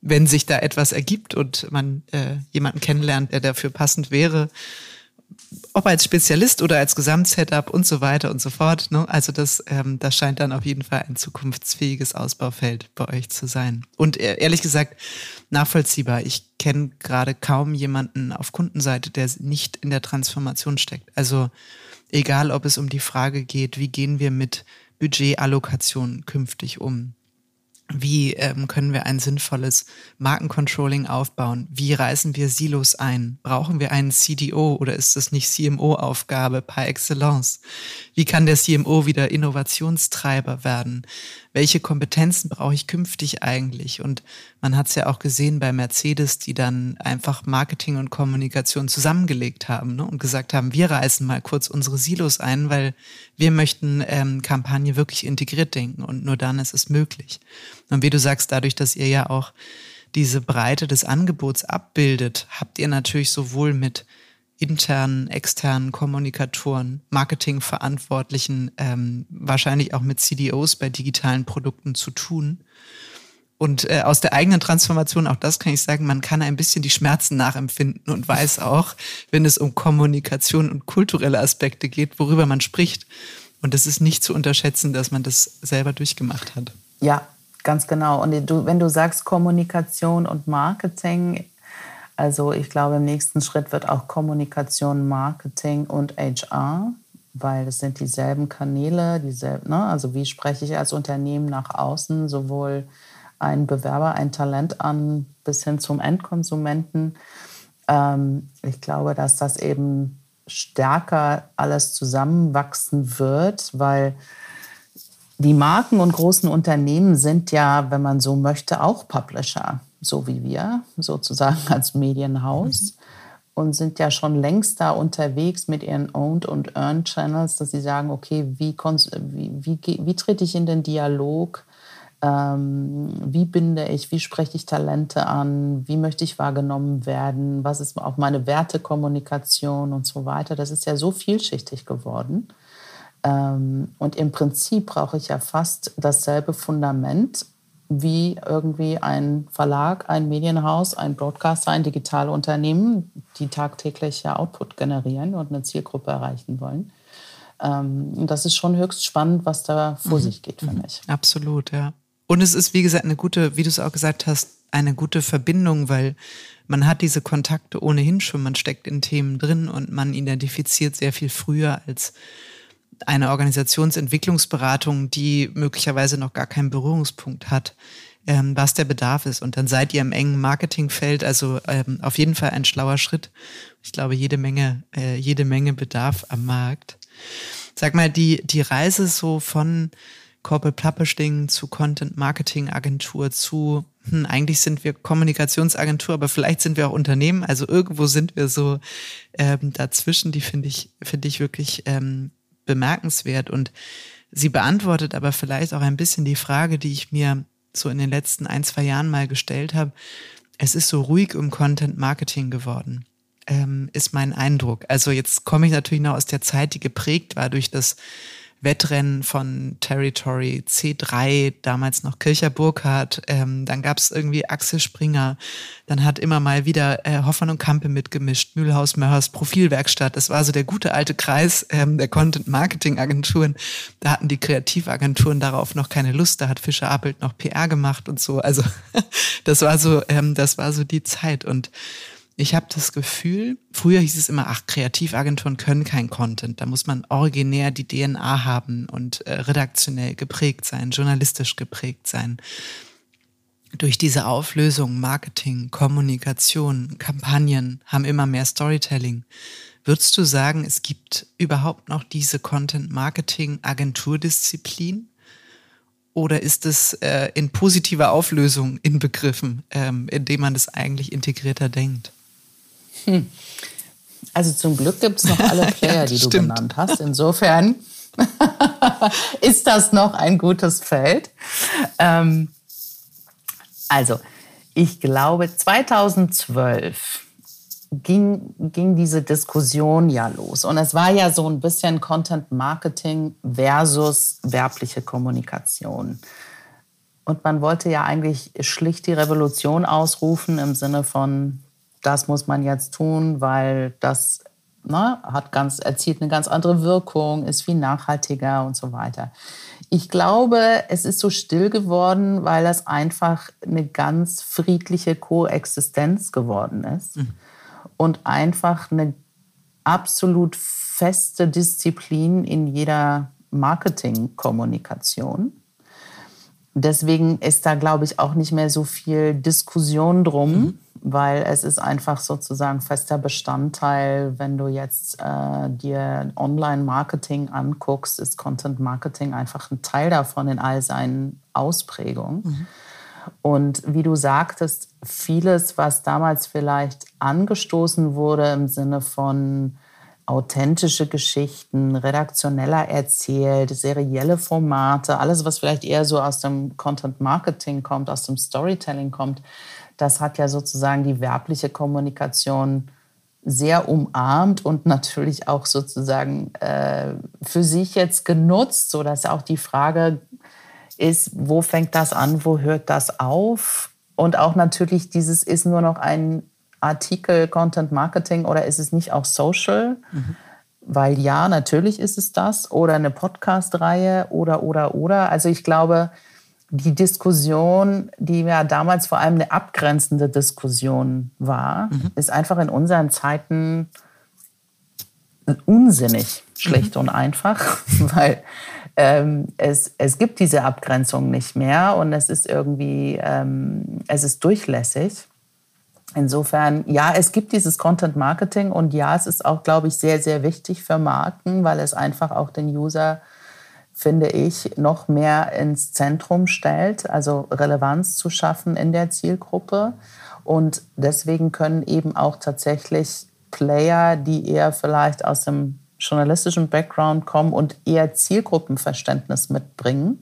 wenn sich da etwas ergibt und man äh, jemanden kennenlernt, der dafür passend wäre, ob als Spezialist oder als Gesamtsetup und so weiter und so fort. Ne? Also das, ähm, das scheint dann auf jeden Fall ein zukunftsfähiges Ausbaufeld bei euch zu sein. Und e-, ehrlich gesagt, nachvollziehbar. Ich kenne gerade kaum jemanden auf Kundenseite, der nicht in der Transformation steckt. Also egal, ob es um die Frage geht, wie gehen wir mit Budgetallokation künftig um? Wie ähm, können wir ein sinnvolles Markencontrolling aufbauen? Wie reißen wir Silos ein? Brauchen wir einen CDO oder ist das nicht CMO-Aufgabe par excellence? Wie kann der CMO wieder Innovationstreiber werden? Welche Kompetenzen brauche ich künftig eigentlich? Und man hat es ja auch gesehen bei Mercedes, die dann einfach Marketing und Kommunikation zusammengelegt haben ne? und gesagt haben, wir reißen mal kurz unsere Silos ein, weil wir möchten ähm, Kampagne wirklich integriert denken und nur dann ist es möglich. Und wie du sagst, dadurch, dass ihr ja auch diese Breite des Angebots abbildet, habt ihr natürlich sowohl mit internen, externen Kommunikatoren, Marketingverantwortlichen, ähm, wahrscheinlich auch mit CDOs bei digitalen Produkten zu tun. Und äh, aus der eigenen Transformation, auch das kann ich sagen, man kann ein bisschen die Schmerzen nachempfinden und weiß auch, wenn es um Kommunikation und kulturelle Aspekte geht, worüber man spricht. Und es ist nicht zu unterschätzen, dass man das selber durchgemacht hat. Ja, ganz genau. Und du, wenn du sagst Kommunikation und Marketing, also ich glaube, im nächsten Schritt wird auch Kommunikation, Marketing und HR weil es sind dieselben Kanäle, dieselben, ne? also wie spreche ich als Unternehmen nach außen, sowohl ein Bewerber, ein Talent an, bis hin zum Endkonsumenten. Ähm, ich glaube, dass das eben stärker alles zusammenwachsen wird, weil die Marken und großen Unternehmen sind ja, wenn man so möchte, auch Publisher, so wie wir, sozusagen als Medienhaus. Und sind ja schon längst da unterwegs mit ihren Owned und Earned Channels, dass sie sagen, okay, wie, wie, wie, wie trete ich in den Dialog ähm, wie binde ich, wie spreche ich Talente an, wie möchte ich wahrgenommen werden, was ist auch meine Wertekommunikation und so weiter. Das ist ja so vielschichtig geworden. Ähm, und im Prinzip brauche ich ja fast dasselbe Fundament wie irgendwie ein Verlag, ein Medienhaus, ein Broadcaster, ein Digitalunternehmen, die tagtäglich ja Output generieren und eine Zielgruppe erreichen wollen. Ähm, und das ist schon höchst spannend, was da vor mhm. sich geht für mhm. mich. Absolut, ja. Und es ist, wie gesagt, eine gute, wie du es auch gesagt hast, eine gute Verbindung, weil man hat diese Kontakte ohnehin schon, man steckt in Themen drin und man identifiziert sehr viel früher als eine Organisationsentwicklungsberatung, die möglicherweise noch gar keinen Berührungspunkt hat, ähm, was der Bedarf ist. Und dann seid ihr im engen Marketingfeld, also ähm, auf jeden Fall ein schlauer Schritt. Ich glaube, jede Menge, äh, jede Menge Bedarf am Markt. Sag mal, die, die Reise so von Corporate Publishing zu Content Marketing Agentur zu, hm, eigentlich sind wir Kommunikationsagentur, aber vielleicht sind wir auch Unternehmen. Also irgendwo sind wir so ähm, dazwischen. Die finde ich, finde ich wirklich ähm, bemerkenswert. Und sie beantwortet aber vielleicht auch ein bisschen die Frage, die ich mir so in den letzten ein, zwei Jahren mal gestellt habe. Es ist so ruhig um Content Marketing geworden, ähm, ist mein Eindruck. Also jetzt komme ich natürlich noch aus der Zeit, die geprägt war durch das Wettrennen von Territory C3, damals noch Kircher Burkhardt, ähm, dann gab es irgendwie Axel Springer, dann hat immer mal wieder äh, Hoffmann und Kampe mitgemischt, Mühlhaus, Möhers, Profilwerkstatt. Das war so der gute alte Kreis ähm, der Content-Marketing-Agenturen. Da hatten die Kreativagenturen darauf noch keine Lust, da hat Fischer Appelt noch PR gemacht und so. Also das war so, ähm, das war so die Zeit und ich habe das Gefühl, früher hieß es immer, ach, Kreativagenturen können kein Content. Da muss man originär die DNA haben und äh, redaktionell geprägt sein, journalistisch geprägt sein. Durch diese Auflösung, Marketing, Kommunikation, Kampagnen haben immer mehr Storytelling. Würdest du sagen, es gibt überhaupt noch diese Content-Marketing-Agenturdisziplin? Oder ist es äh, in positiver Auflösung inbegriffen, ähm, indem man es eigentlich integrierter denkt? Hm. Also zum Glück gibt es noch alle Player, ja, die du stimmt. genannt hast. Insofern ist das noch ein gutes Feld. Ähm, also, ich glaube, 2012 ging, ging diese Diskussion ja los. Und es war ja so ein bisschen Content Marketing versus werbliche Kommunikation. Und man wollte ja eigentlich schlicht die Revolution ausrufen im Sinne von, das muss man jetzt tun, weil das ne, hat ganz, erzielt eine ganz andere Wirkung, ist viel nachhaltiger und so weiter. Ich glaube, es ist so still geworden, weil das einfach eine ganz friedliche Koexistenz geworden ist mhm. und einfach eine absolut feste Disziplin in jeder Marketingkommunikation. Deswegen ist da, glaube ich, auch nicht mehr so viel Diskussion drum. Mhm weil es ist einfach sozusagen fester Bestandteil, wenn du jetzt äh, dir Online-Marketing anguckst, ist Content-Marketing einfach ein Teil davon in all seinen Ausprägungen. Mhm. Und wie du sagtest, vieles, was damals vielleicht angestoßen wurde im Sinne von authentische Geschichten, redaktioneller erzählt, serielle Formate, alles, was vielleicht eher so aus dem Content Marketing kommt, aus dem Storytelling kommt, das hat ja sozusagen die werbliche Kommunikation sehr umarmt und natürlich auch sozusagen äh, für sich jetzt genutzt, sodass auch die Frage ist, wo fängt das an, wo hört das auf? Und auch natürlich dieses ist nur noch ein Artikel Content Marketing oder ist es nicht auch Social? Mhm. Weil ja, natürlich ist es das oder eine Podcast-Reihe oder, oder, oder. Also ich glaube, die Diskussion, die ja damals vor allem eine abgrenzende Diskussion war, mhm. ist einfach in unseren Zeiten unsinnig, schlicht mhm. und einfach, weil ähm, es, es gibt diese Abgrenzung nicht mehr und es ist irgendwie, ähm, es ist durchlässig. Insofern, ja, es gibt dieses Content Marketing und ja, es ist auch, glaube ich, sehr, sehr wichtig für Marken, weil es einfach auch den User, finde ich, noch mehr ins Zentrum stellt, also Relevanz zu schaffen in der Zielgruppe. Und deswegen können eben auch tatsächlich Player, die eher vielleicht aus dem journalistischen Background kommen und eher Zielgruppenverständnis mitbringen,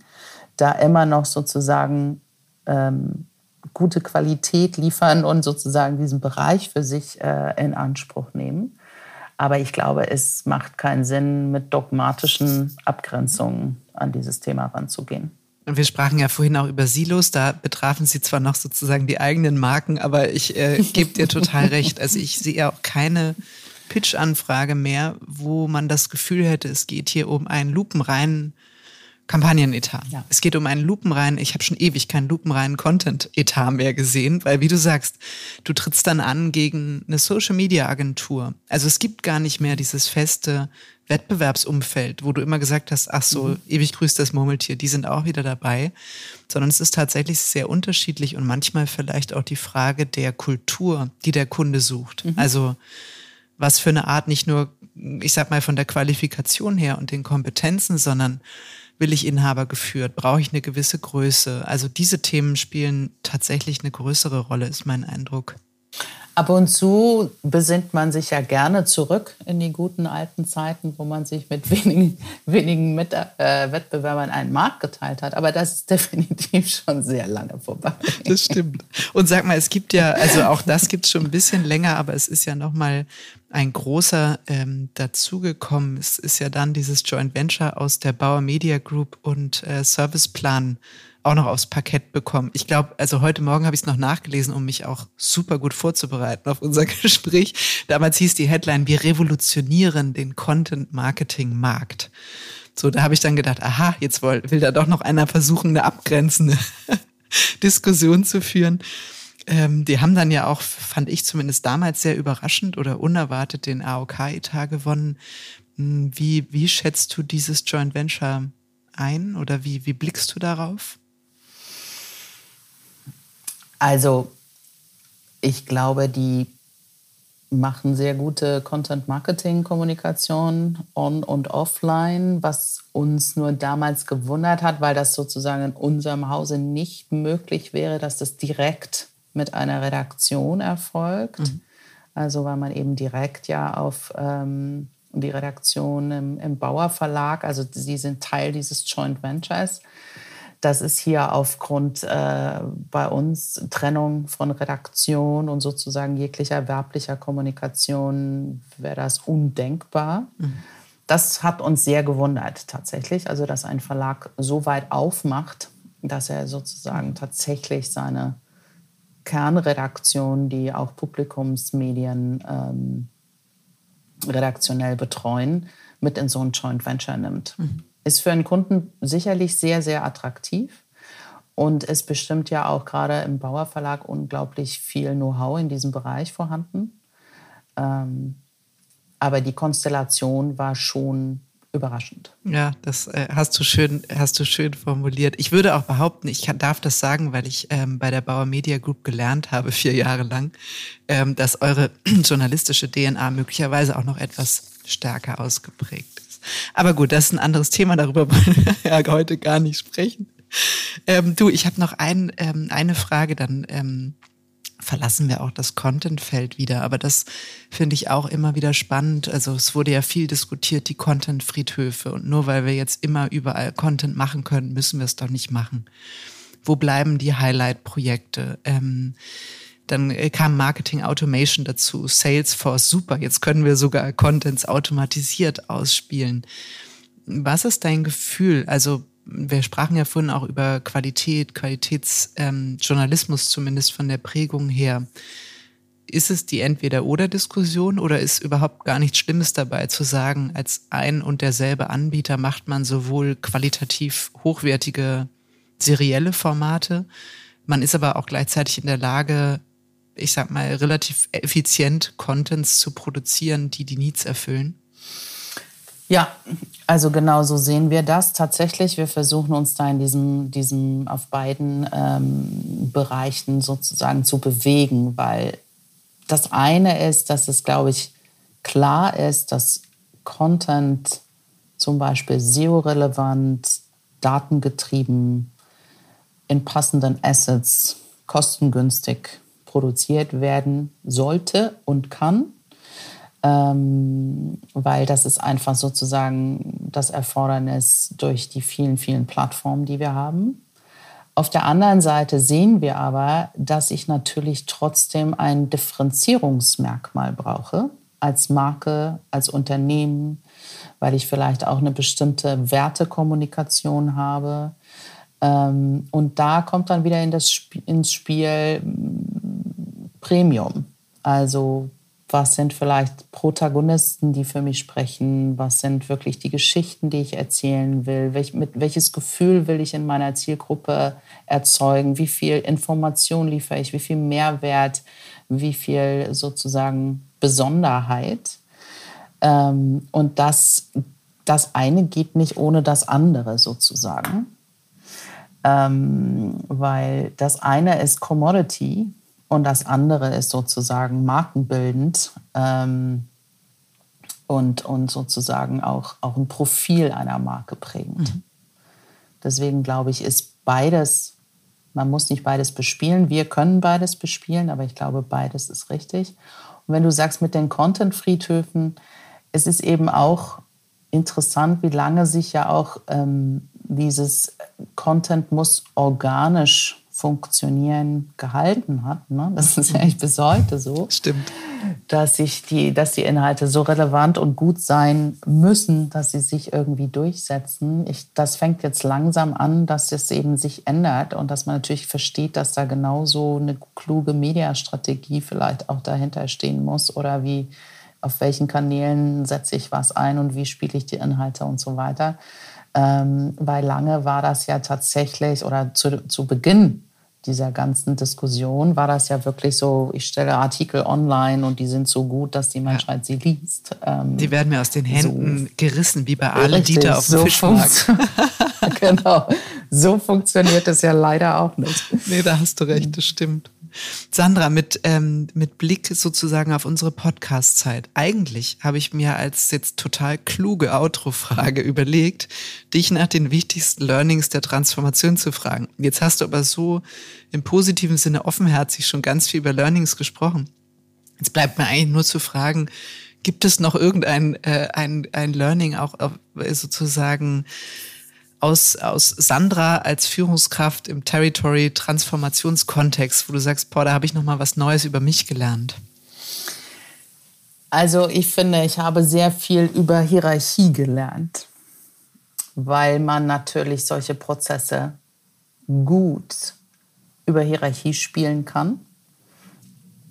da immer noch sozusagen ähm, gute Qualität liefern und sozusagen diesen Bereich für sich äh, in Anspruch nehmen. Aber ich glaube, es macht keinen Sinn, mit dogmatischen Abgrenzungen an dieses Thema ranzugehen. Und wir sprachen ja vorhin auch über Silos, da betrafen Sie zwar noch sozusagen die eigenen Marken, aber ich äh, gebe dir total recht. Also ich sehe ja auch keine Pitch-Anfrage mehr, wo man das Gefühl hätte, es geht hier um einen lupenreinen Kampagnenetat. Ja. Es geht um einen lupenreinen, ich habe schon ewig keinen lupenreinen Content-Etat mehr gesehen, weil wie du sagst, du trittst dann an gegen eine Social-Media-Agentur. Also es gibt gar nicht mehr dieses feste Wettbewerbsumfeld, wo du immer gesagt hast, ach so, mhm. ewig grüßt das Murmeltier, die sind auch wieder dabei, sondern es ist tatsächlich sehr unterschiedlich und manchmal vielleicht auch die Frage der Kultur, die der Kunde sucht. Mhm. Also was für eine Art nicht nur, ich sag mal, von der Qualifikation her und den Kompetenzen, sondern will ich Inhaber geführt? Brauche ich eine gewisse Größe? Also diese Themen spielen tatsächlich eine größere Rolle, ist mein Eindruck. Ab und zu besinnt man sich ja gerne zurück in die guten alten Zeiten, wo man sich mit wenigen, wenigen mit, äh, Wettbewerbern einen Markt geteilt hat. Aber das ist definitiv schon sehr lange vorbei. Das stimmt. Und sag mal, es gibt ja, also auch das gibt es schon ein bisschen länger, aber es ist ja nochmal ein großer ähm, dazugekommen. Es ist ja dann dieses Joint Venture aus der Bauer Media Group und äh, Serviceplan auch noch aufs Parkett bekommen. Ich glaube, also heute Morgen habe ich es noch nachgelesen, um mich auch super gut vorzubereiten auf unser Gespräch. Damals hieß die Headline, wir revolutionieren den Content-Marketing-Markt. So, da habe ich dann gedacht, aha, jetzt will, will da doch noch einer versuchen, eine abgrenzende Diskussion zu führen. Ähm, die haben dann ja auch, fand ich zumindest damals sehr überraschend oder unerwartet den AOK-Etat gewonnen. Hm, wie, wie schätzt du dieses Joint Venture ein oder wie, wie blickst du darauf? Also, ich glaube, die machen sehr gute Content-Marketing-Kommunikation on- und offline, was uns nur damals gewundert hat, weil das sozusagen in unserem Hause nicht möglich wäre, dass das direkt mit einer Redaktion erfolgt. Mhm. Also weil man eben direkt ja auf ähm, die Redaktion im, im Bauer Verlag, also sie sind Teil dieses Joint Ventures, das ist hier aufgrund äh, bei uns Trennung von Redaktion und sozusagen jeglicher werblicher Kommunikation wäre das undenkbar. Mhm. Das hat uns sehr gewundert tatsächlich, also dass ein Verlag so weit aufmacht, dass er sozusagen tatsächlich seine Kernredaktion, die auch Publikumsmedien ähm, redaktionell betreuen, mit in so ein Joint Venture nimmt. Mhm ist für einen Kunden sicherlich sehr, sehr attraktiv und ist bestimmt ja auch gerade im Bauer Verlag unglaublich viel Know-how in diesem Bereich vorhanden. Ähm, aber die Konstellation war schon überraschend. Ja, das äh, hast du schön, hast du schön formuliert. Ich würde auch behaupten, ich kann, darf das sagen, weil ich ähm, bei der Bauer Media Group gelernt habe, vier Jahre lang, ähm, dass eure journalistische DNA möglicherweise auch noch etwas stärker ausgeprägt aber gut, das ist ein anderes Thema, darüber wollen wir ja heute gar nicht sprechen. Ähm, du, ich habe noch ein, ähm, eine Frage, dann ähm, verlassen wir auch das Content-Feld wieder. Aber das finde ich auch immer wieder spannend. Also es wurde ja viel diskutiert, die Content-Friedhöfe. Und nur weil wir jetzt immer überall Content machen können, müssen wir es doch nicht machen. Wo bleiben die Highlight-Projekte? Ähm, dann äh, kam Marketing Automation dazu, Salesforce, super, jetzt können wir sogar Contents automatisiert ausspielen. Was ist dein Gefühl? Also wir sprachen ja vorhin auch über Qualität, Qualitätsjournalismus ähm, zumindest von der Prägung her. Ist es die Entweder-Oder-Diskussion oder ist überhaupt gar nichts Schlimmes dabei zu sagen, als ein und derselbe Anbieter macht man sowohl qualitativ hochwertige serielle Formate, man ist aber auch gleichzeitig in der Lage, ich sag mal, relativ effizient Contents zu produzieren, die die Needs erfüllen? Ja, also genau so sehen wir das tatsächlich. Wir versuchen uns da in diesem, diesem auf beiden ähm, Bereichen sozusagen zu bewegen, weil das eine ist, dass es, glaube ich, klar ist, dass Content zum Beispiel SEO-relevant, datengetrieben, in passenden Assets kostengünstig produziert werden sollte und kann ähm, weil das ist einfach sozusagen das Erfordernis durch die vielen, vielen Plattformen, die wir haben. Auf der anderen Seite sehen wir aber, dass ich natürlich trotzdem ein Differenzierungsmerkmal brauche als Marke, als Unternehmen, weil ich vielleicht auch eine bestimmte Wertekommunikation habe. Ähm, und da kommt dann wieder in das ins Spiel Premium. Also was sind vielleicht Protagonisten, die für mich sprechen, was sind wirklich die Geschichten, die ich erzählen will, Welch, mit welches Gefühl will ich in meiner Zielgruppe erzeugen, wie viel Information liefere ich, wie viel Mehrwert, wie viel sozusagen Besonderheit. Ähm, und das, das eine geht nicht ohne das andere sozusagen. Ähm, weil das eine ist Commodity und das andere ist sozusagen markenbildend ähm, und, und sozusagen auch, auch ein Profil einer Marke prägend. Mhm. Deswegen glaube ich, ist beides, man muss nicht beides bespielen. Wir können beides bespielen, aber ich glaube, beides ist richtig. Und wenn du sagst mit den Content-Friedhöfen, es ist eben auch interessant, wie lange sich ja auch ähm, dieses Content muss organisch Funktionieren gehalten hat. Ne? Das ist ja eigentlich bis heute so. Stimmt. Dass, sich die, dass die Inhalte so relevant und gut sein müssen, dass sie sich irgendwie durchsetzen. Ich, das fängt jetzt langsam an, dass es eben sich ändert und dass man natürlich versteht, dass da genauso eine kluge Mediastrategie vielleicht auch dahinter stehen muss oder wie auf welchen Kanälen setze ich was ein und wie spiele ich die Inhalte und so weiter. Ähm, weil lange war das ja tatsächlich, oder zu, zu Beginn dieser ganzen Diskussion war das ja wirklich so, ich stelle Artikel online und die sind so gut, dass die Menschheit ja. sie liest. Ähm, die werden mir aus den Händen so gerissen, wie bei Ale Dieter auf dem so Fischmarkt. genau, so funktioniert es ja leider auch nicht. Nee, da hast du recht, das stimmt. Sandra, mit, ähm, mit Blick sozusagen auf unsere Podcast-Zeit. Eigentlich habe ich mir als jetzt total kluge Outro-Frage überlegt, dich nach den wichtigsten Learnings der Transformation zu fragen. Jetzt hast du aber so im positiven Sinne offenherzig schon ganz viel über Learnings gesprochen. Jetzt bleibt mir eigentlich nur zu fragen, gibt es noch irgendein äh, ein, ein Learning auch äh, sozusagen aus, aus Sandra als Führungskraft im Territory-Transformationskontext, wo du sagst, boah, da habe ich noch mal was Neues über mich gelernt? Also ich finde, ich habe sehr viel über Hierarchie gelernt, weil man natürlich solche Prozesse gut über Hierarchie spielen kann,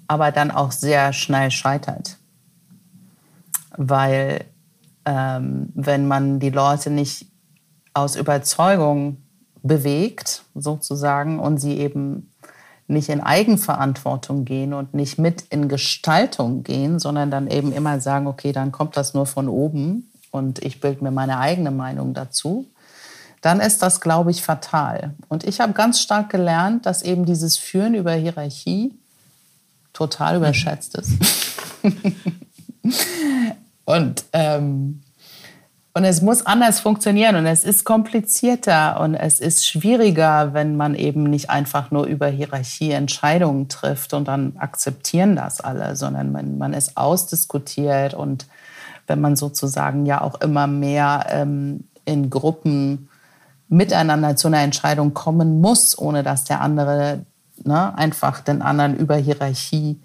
aber dann auch sehr schnell scheitert. Weil ähm, wenn man die Leute nicht aus Überzeugung bewegt, sozusagen, und sie eben nicht in Eigenverantwortung gehen und nicht mit in Gestaltung gehen, sondern dann eben immer sagen, okay, dann kommt das nur von oben und ich bilde mir meine eigene Meinung dazu, dann ist das, glaube ich, fatal. Und ich habe ganz stark gelernt, dass eben dieses Führen über Hierarchie total überschätzt ist. und ähm, und es muss anders funktionieren und es ist komplizierter und es ist schwieriger, wenn man eben nicht einfach nur über Hierarchie Entscheidungen trifft und dann akzeptieren das alle, sondern man, man ist ausdiskutiert und wenn man sozusagen ja auch immer mehr ähm, in Gruppen miteinander zu einer Entscheidung kommen muss, ohne dass der andere ne, einfach den anderen über Hierarchie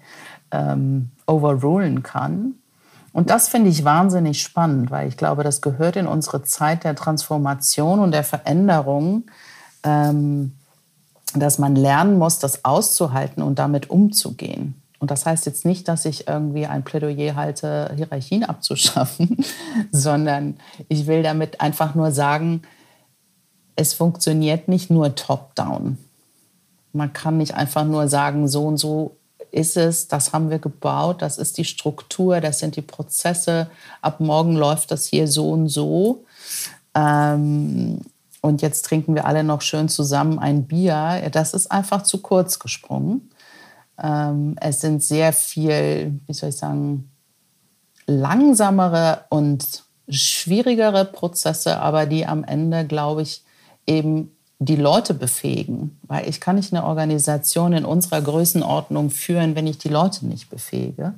ähm, overrulen kann und das finde ich wahnsinnig spannend, weil ich glaube, das gehört in unsere Zeit der Transformation und der Veränderung, ähm, dass man lernen muss, das auszuhalten und damit umzugehen. Und das heißt jetzt nicht, dass ich irgendwie ein Plädoyer halte, Hierarchien abzuschaffen, sondern ich will damit einfach nur sagen, es funktioniert nicht nur top-down. Man kann nicht einfach nur sagen, so und so ist es, das haben wir gebaut, das ist die Struktur, das sind die Prozesse. Ab morgen läuft das hier so und so. Ähm, und jetzt trinken wir alle noch schön zusammen ein Bier. Das ist einfach zu kurz gesprungen. Ähm, es sind sehr viel, wie soll ich sagen, langsamere und schwierigere Prozesse, aber die am Ende, glaube ich, eben die Leute befähigen. Weil ich kann nicht eine Organisation in unserer Größenordnung führen, wenn ich die Leute nicht befähige.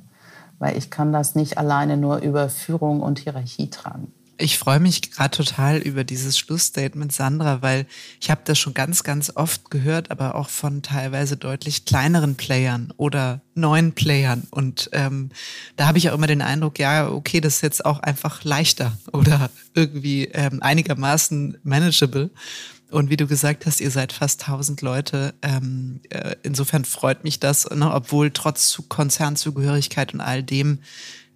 Weil ich kann das nicht alleine nur über Führung und Hierarchie tragen. Ich freue mich gerade total über dieses Schlussstatement, Sandra, weil ich habe das schon ganz, ganz oft gehört, aber auch von teilweise deutlich kleineren Playern oder neuen Playern. Und ähm, da habe ich auch immer den Eindruck, ja, okay, das ist jetzt auch einfach leichter oder irgendwie ähm, einigermaßen manageable. Und wie du gesagt hast, ihr seid fast 1000 Leute. Ähm, äh, insofern freut mich das, ne, obwohl trotz Konzernzugehörigkeit und all dem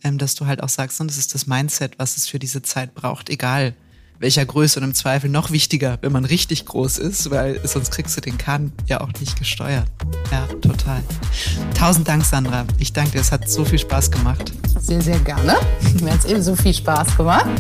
ähm, dass du halt auch sagst, und das ist das Mindset, was es für diese Zeit braucht, egal welcher Größe und im Zweifel noch wichtiger, wenn man richtig groß ist, weil sonst kriegst du den Kahn ja auch nicht gesteuert. Ja, total. Tausend Dank, Sandra. Ich danke dir, es hat so viel Spaß gemacht. Sehr, sehr gerne. Mir hat es ebenso viel Spaß gemacht.